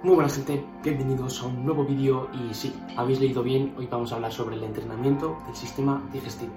Muy buena gente, bienvenidos a un nuevo vídeo y sí, habéis leído bien, hoy vamos a hablar sobre el entrenamiento del sistema digestivo.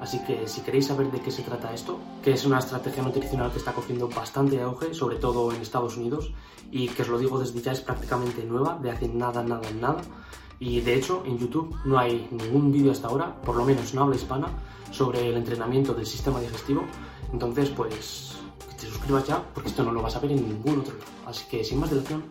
Así que si queréis saber de qué se trata esto, que es una estrategia nutricional que está cogiendo bastante auge, sobre todo en Estados Unidos, y que os lo digo desde ya es prácticamente nueva, de hace nada, nada, nada, y de hecho en YouTube no hay ningún vídeo hasta ahora, por lo menos en habla hispana, sobre el entrenamiento del sistema digestivo, entonces pues que te suscribas ya, porque esto no lo vas a ver en ningún otro lado. Así que sin más dilación,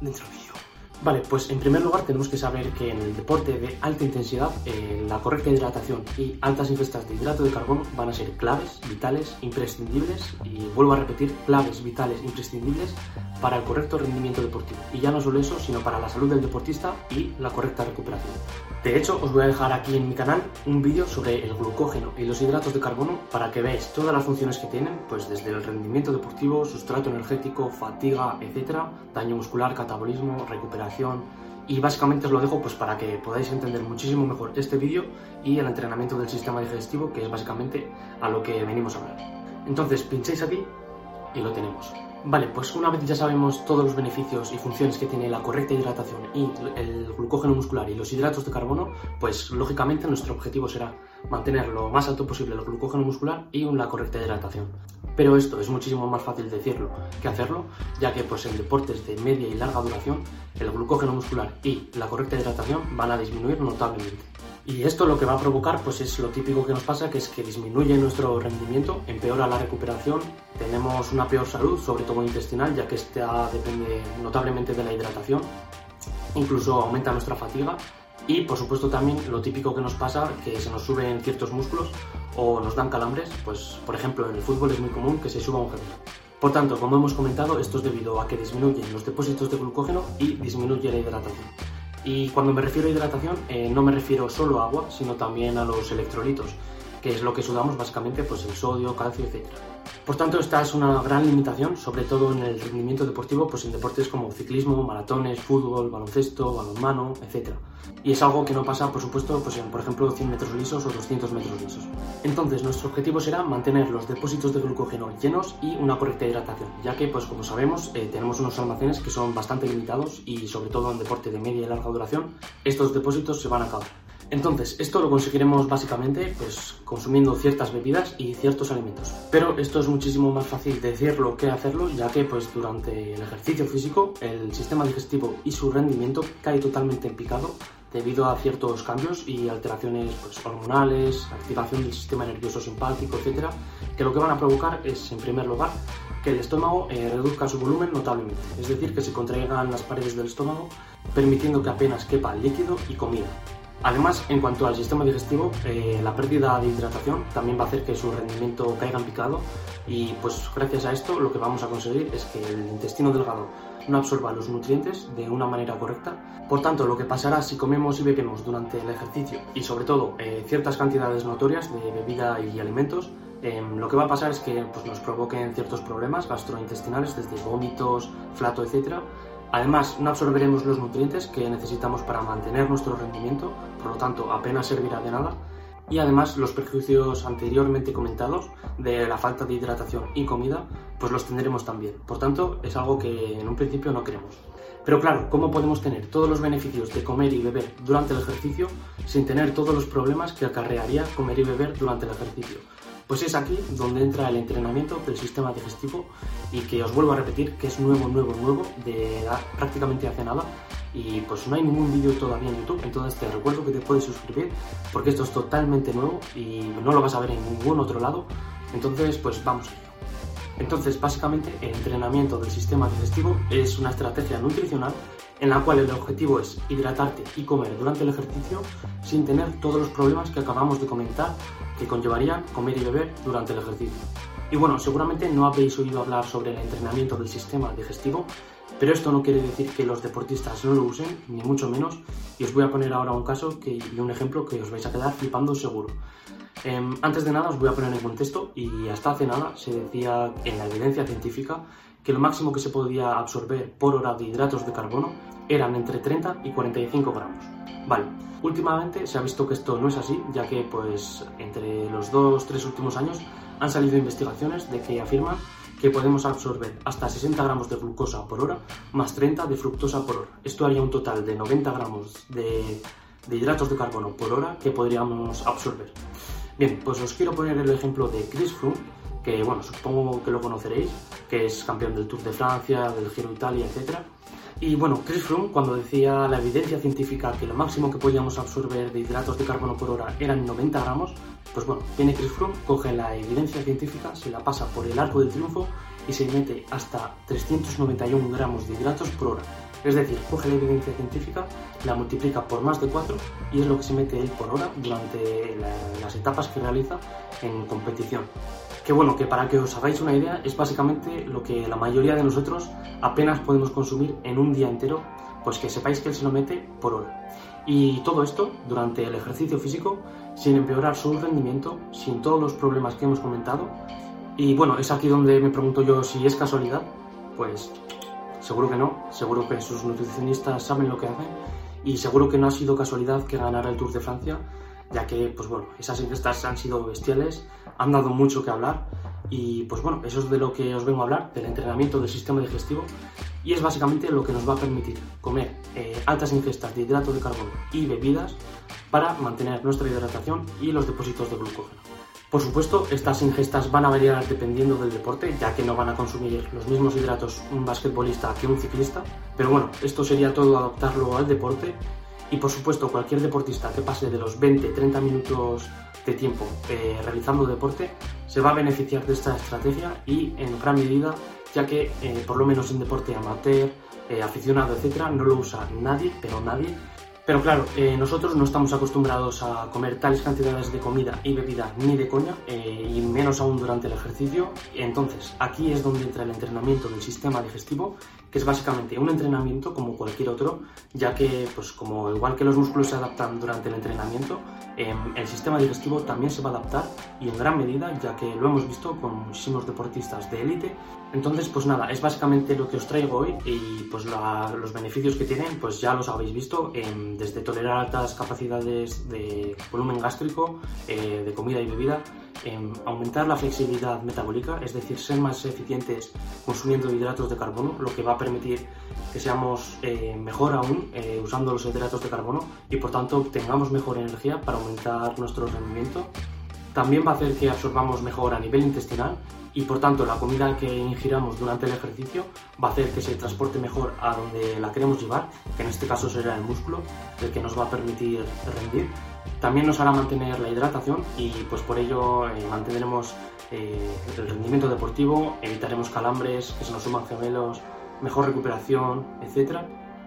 dentro vídeo. Vale, pues en primer lugar tenemos que saber que en el deporte de alta intensidad eh, la correcta hidratación y altas ingrestas de hidrato de carbono van a ser claves, vitales, imprescindibles y vuelvo a repetir, claves, vitales, imprescindibles para el correcto rendimiento deportivo. Y ya no solo eso, sino para la salud del deportista y la correcta recuperación. De hecho, os voy a dejar aquí en mi canal un vídeo sobre el glucógeno y los hidratos de carbono para que veáis todas las funciones que tienen, pues desde el rendimiento deportivo, sustrato energético, fatiga, etcétera, daño muscular, catabolismo, recuperación, y básicamente os lo dejo pues para que podáis entender muchísimo mejor este vídeo y el entrenamiento del sistema digestivo, que es básicamente a lo que venimos a hablar. Entonces pincháis aquí y lo tenemos. Vale, pues una vez ya sabemos todos los beneficios y funciones que tiene la correcta hidratación y el glucógeno muscular y los hidratos de carbono, pues lógicamente nuestro objetivo será mantener lo más alto posible el glucógeno muscular y una correcta hidratación. Pero esto es muchísimo más fácil decirlo que hacerlo, ya que pues en deportes de media y larga duración el glucógeno muscular y la correcta hidratación van a disminuir notablemente. Y esto lo que va a provocar pues es lo típico que nos pasa, que es que disminuye nuestro rendimiento, empeora la recuperación, tenemos una peor salud, sobre todo intestinal, ya que esta depende notablemente de la hidratación, incluso aumenta nuestra fatiga y por supuesto también lo típico que nos pasa, que se nos suben ciertos músculos o nos dan calambres, pues por ejemplo en el fútbol es muy común que se suba un gemelo. Por tanto, como hemos comentado, esto es debido a que disminuyen los depósitos de glucógeno y disminuye la hidratación. Y cuando me refiero a hidratación, eh, no me refiero solo a agua, sino también a los electrolitos, que es lo que sudamos básicamente, pues el sodio, calcio, etc. Por tanto, esta es una gran limitación, sobre todo en el rendimiento deportivo, pues en deportes como ciclismo, maratones, fútbol, baloncesto, balonmano, etc. Y es algo que no pasa, por supuesto, pues en, por ejemplo, 100 metros lisos o 200 metros lisos. Entonces, nuestro objetivo será mantener los depósitos de glucógeno llenos y una correcta hidratación, ya que, pues como sabemos, eh, tenemos unos almacenes que son bastante limitados y, sobre todo en deporte de media y larga duración, estos depósitos se van a acabar. Entonces, esto lo conseguiremos básicamente pues, consumiendo ciertas bebidas y ciertos alimentos. Pero esto es muchísimo más fácil decirlo que hacerlo, ya que pues, durante el ejercicio físico el sistema digestivo y su rendimiento cae totalmente en picado debido a ciertos cambios y alteraciones pues, hormonales, activación del sistema nervioso simpático, etc., que lo que van a provocar es, en primer lugar, que el estómago eh, reduzca su volumen notablemente, es decir, que se contraigan las paredes del estómago, permitiendo que apenas quepa líquido y comida. Además, en cuanto al sistema digestivo, eh, la pérdida de hidratación también va a hacer que su rendimiento caiga en picado y pues gracias a esto lo que vamos a conseguir es que el intestino delgado no absorba los nutrientes de una manera correcta. Por tanto, lo que pasará si comemos y bebemos durante el ejercicio y sobre todo eh, ciertas cantidades notorias de bebida y alimentos, em, lo que va a pasar es que pues, nos provoquen ciertos problemas gastrointestinales desde vómitos, flato, etc Además, no absorberemos los nutrientes que necesitamos para mantener nuestro rendimiento, por lo tanto, apenas servirá de nada. Y además, los perjuicios anteriormente comentados de la falta de hidratación y comida, pues los tendremos también. Por tanto, es algo que en un principio no queremos. Pero claro, ¿cómo podemos tener todos los beneficios de comer y beber durante el ejercicio sin tener todos los problemas que acarrearía comer y beber durante el ejercicio? Pues es aquí donde entra el entrenamiento del sistema digestivo y que os vuelvo a repetir que es nuevo, nuevo, nuevo, de prácticamente hace nada. Y pues no hay ningún vídeo todavía en YouTube, entonces te recuerdo que te puedes suscribir porque esto es totalmente nuevo y no lo vas a ver en ningún otro lado, entonces pues vamos Entonces básicamente el entrenamiento del sistema digestivo es una estrategia nutricional en la cual el objetivo es hidratarte y comer durante el ejercicio sin tener todos los problemas que acabamos de comentar que conllevarían comer y beber durante el ejercicio. Y bueno, seguramente no habéis oído hablar sobre el entrenamiento del sistema digestivo, pero esto no quiere decir que los deportistas no lo usen, ni mucho menos, y os voy a poner ahora un caso que, y un ejemplo que os vais a quedar flipando seguro. Em, antes de nada os voy a poner en contexto y hasta hace nada se decía en la evidencia científica que lo máximo que se podía absorber por hora de hidratos de carbono eran entre 30 y 45 gramos. Vale, últimamente se ha visto que esto no es así, ya que pues entre los dos, tres últimos años han salido investigaciones de que afirman que podemos absorber hasta 60 gramos de glucosa por hora más 30 de fructosa por hora. Esto haría un total de 90 gramos de, de hidratos de carbono por hora que podríamos absorber. Bien, pues os quiero poner el ejemplo de Chris Froome, que bueno, supongo que lo conoceréis, que es campeón del Tour de Francia, del Giro Italia, etc. Y bueno, Chris Froome cuando decía la evidencia científica que lo máximo que podíamos absorber de hidratos de carbono por hora eran 90 gramos, pues bueno, viene Chris Froome, coge la evidencia científica, se la pasa por el arco del triunfo y se mete hasta 391 gramos de hidratos por hora. Es decir, coge la evidencia científica, la multiplica por más de 4 y es lo que se mete él por hora durante las etapas que realiza en competición. Que bueno, que para que os hagáis una idea, es básicamente lo que la mayoría de nosotros apenas podemos consumir en un día entero, pues que sepáis que él se lo mete por hora. Y todo esto durante el ejercicio físico, sin empeorar su rendimiento, sin todos los problemas que hemos comentado. Y bueno, es aquí donde me pregunto yo si es casualidad. Pues seguro que no, seguro que sus nutricionistas saben lo que hacen. Y seguro que no ha sido casualidad que ganara el Tour de Francia ya que pues bueno, esas encuestas han sido bestiales, han dado mucho que hablar. Y pues bueno, eso es de lo que os vengo a hablar, del entrenamiento del sistema digestivo. Y es básicamente lo que nos va a permitir comer eh, altas ingestas de hidrato de carbono y bebidas para mantener nuestra hidratación y los depósitos de glucógeno. Por supuesto, estas ingestas van a variar dependiendo del deporte, ya que no van a consumir los mismos hidratos un basquetbolista que un ciclista, pero bueno, esto sería todo adaptarlo al deporte. Y por supuesto, cualquier deportista que pase de los 20-30 minutos de tiempo eh, realizando deporte se va a beneficiar de esta estrategia y en gran medida, ya que eh, por lo menos en deporte amateur, eh, aficionado, etcétera, no lo usa nadie, pero nadie pero claro, eh, nosotros no estamos acostumbrados a comer tales cantidades de comida y bebida ni de coña, eh, y menos aún durante el ejercicio. Entonces, aquí es donde entra el entrenamiento del sistema digestivo, que es básicamente un entrenamiento como cualquier otro, ya que, pues como igual que los músculos se adaptan durante el entrenamiento, em, el sistema digestivo también se va a adaptar y en gran medida, ya que lo hemos visto con muchísimos deportistas de élite. Entonces, pues nada, es básicamente lo que os traigo hoy y pues los beneficios que tienen, pues ya los habéis visto. en desde tolerar altas capacidades de volumen gástrico, eh, de comida y bebida, aumentar la flexibilidad metabólica, es decir, ser más eficientes consumiendo hidratos de carbono, lo que va a permitir que seamos eh, mejor aún eh, usando los hidratos de carbono y por tanto tengamos mejor energía para aumentar nuestro rendimiento. También va a hacer que absorbamos mejor a nivel intestinal y por tanto la comida que ingiramos durante el ejercicio va a hacer que se transporte mejor a donde la queremos llevar, que en este caso será el músculo, el que nos va a permitir rendir. También nos hará mantener la hidratación y pues por ello eh, mantendremos eh, el rendimiento deportivo, evitaremos calambres, que se nos suman gemelos, mejor recuperación, etc.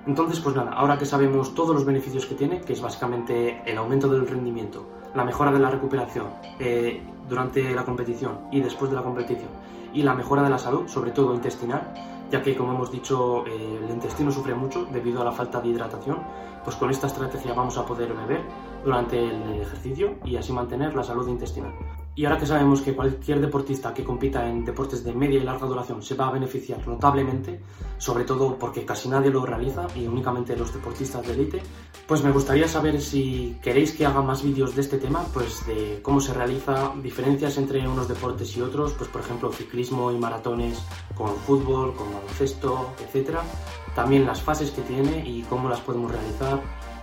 Entonces, pues nada, ahora que sabemos todos los beneficios que tiene, que es básicamente el aumento del rendimiento, la mejora de la recuperación eh, durante la competición y después de la competición y la mejora de la salud, sobre todo intestinal, ya que como hemos dicho eh, el intestino sufre mucho debido a la falta de hidratación, pues con esta estrategia vamos a poder beber durante el ejercicio y así mantener la salud intestinal. Y ahora que sabemos que cualquier deportista que compita en deportes de media y larga duración se va a beneficiar notablemente, sobre todo porque casi nadie lo realiza y únicamente los deportistas de élite, pues me gustaría saber si queréis que haga más vídeos de este tema, pues de cómo se realiza, diferencias entre unos deportes y otros, pues por ejemplo ciclismo y maratones con fútbol, con baloncesto, etc. También las fases que tiene y cómo las podemos realizar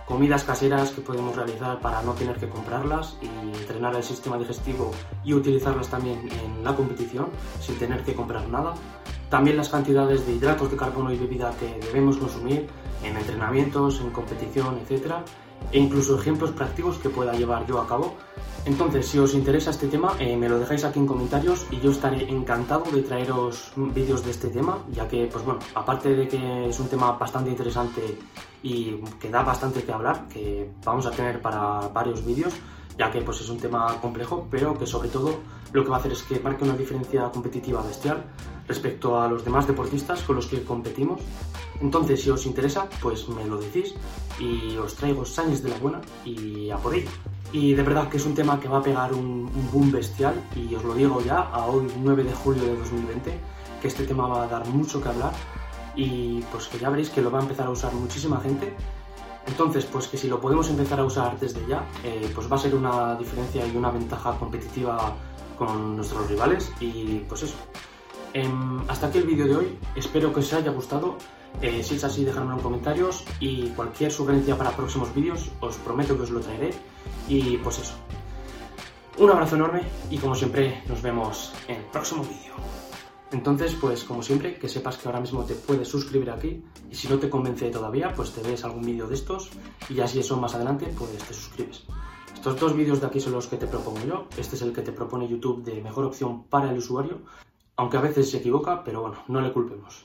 comidas caseras que podemos realizar para no tener que comprarlas y entrenar el sistema digestivo y utilizarlas también en la competición sin tener que comprar nada. También las cantidades de hidratos de carbono y bebida que debemos consumir en entrenamientos, en competición, etc. E incluso ejemplos prácticos que pueda llevar yo a cabo. Entonces, si os interesa este tema, eh, me lo dejáis aquí en comentarios y yo estaré encantado de traeros vídeos de este tema, ya que, pues bueno, aparte de que es un tema bastante interesante y que da bastante que hablar, que vamos a tener para varios vídeos, ya que pues es un tema complejo, pero que sobre todo lo que va a hacer es que marque una diferencia competitiva bestial respecto a los demás deportistas con los que competimos. Entonces, si os interesa, pues me lo decís y os traigo sañes de la buena y a por ello. Y de verdad que es un tema que va a pegar un, boom bestial y os lo digo ya, a hoy 9 de julio de 2020, que este tema va a dar mucho que hablar y pues que ya veréis que lo va a empezar a usar muchísima gente. Entonces, pues que si lo podemos empezar a usar desde ya, eh, pues va a ser una diferencia y una ventaja competitiva con nuestros rivales y pues eso. Em, hasta aquí el vídeo de hoy, espero que os haya gustado. Eh, si es así, dejadme en comentarios y cualquier sugerencia para próximos vídeos, os prometo que os lo traeré. Y pues eso. Un abrazo enorme y como siempre, nos vemos en el próximo vídeo. Entonces, pues como siempre, que sepas que ahora mismo te puedes suscribir aquí y si no te convence todavía, pues te ves algún vídeo de estos y ya si eso más adelante, pues te suscribes. Estos dos vídeos de aquí son los que te propongo yo. Este es el que te propone YouTube de mejor opción para el usuario, aunque a veces se equivoca, pero bueno, no le culpemos.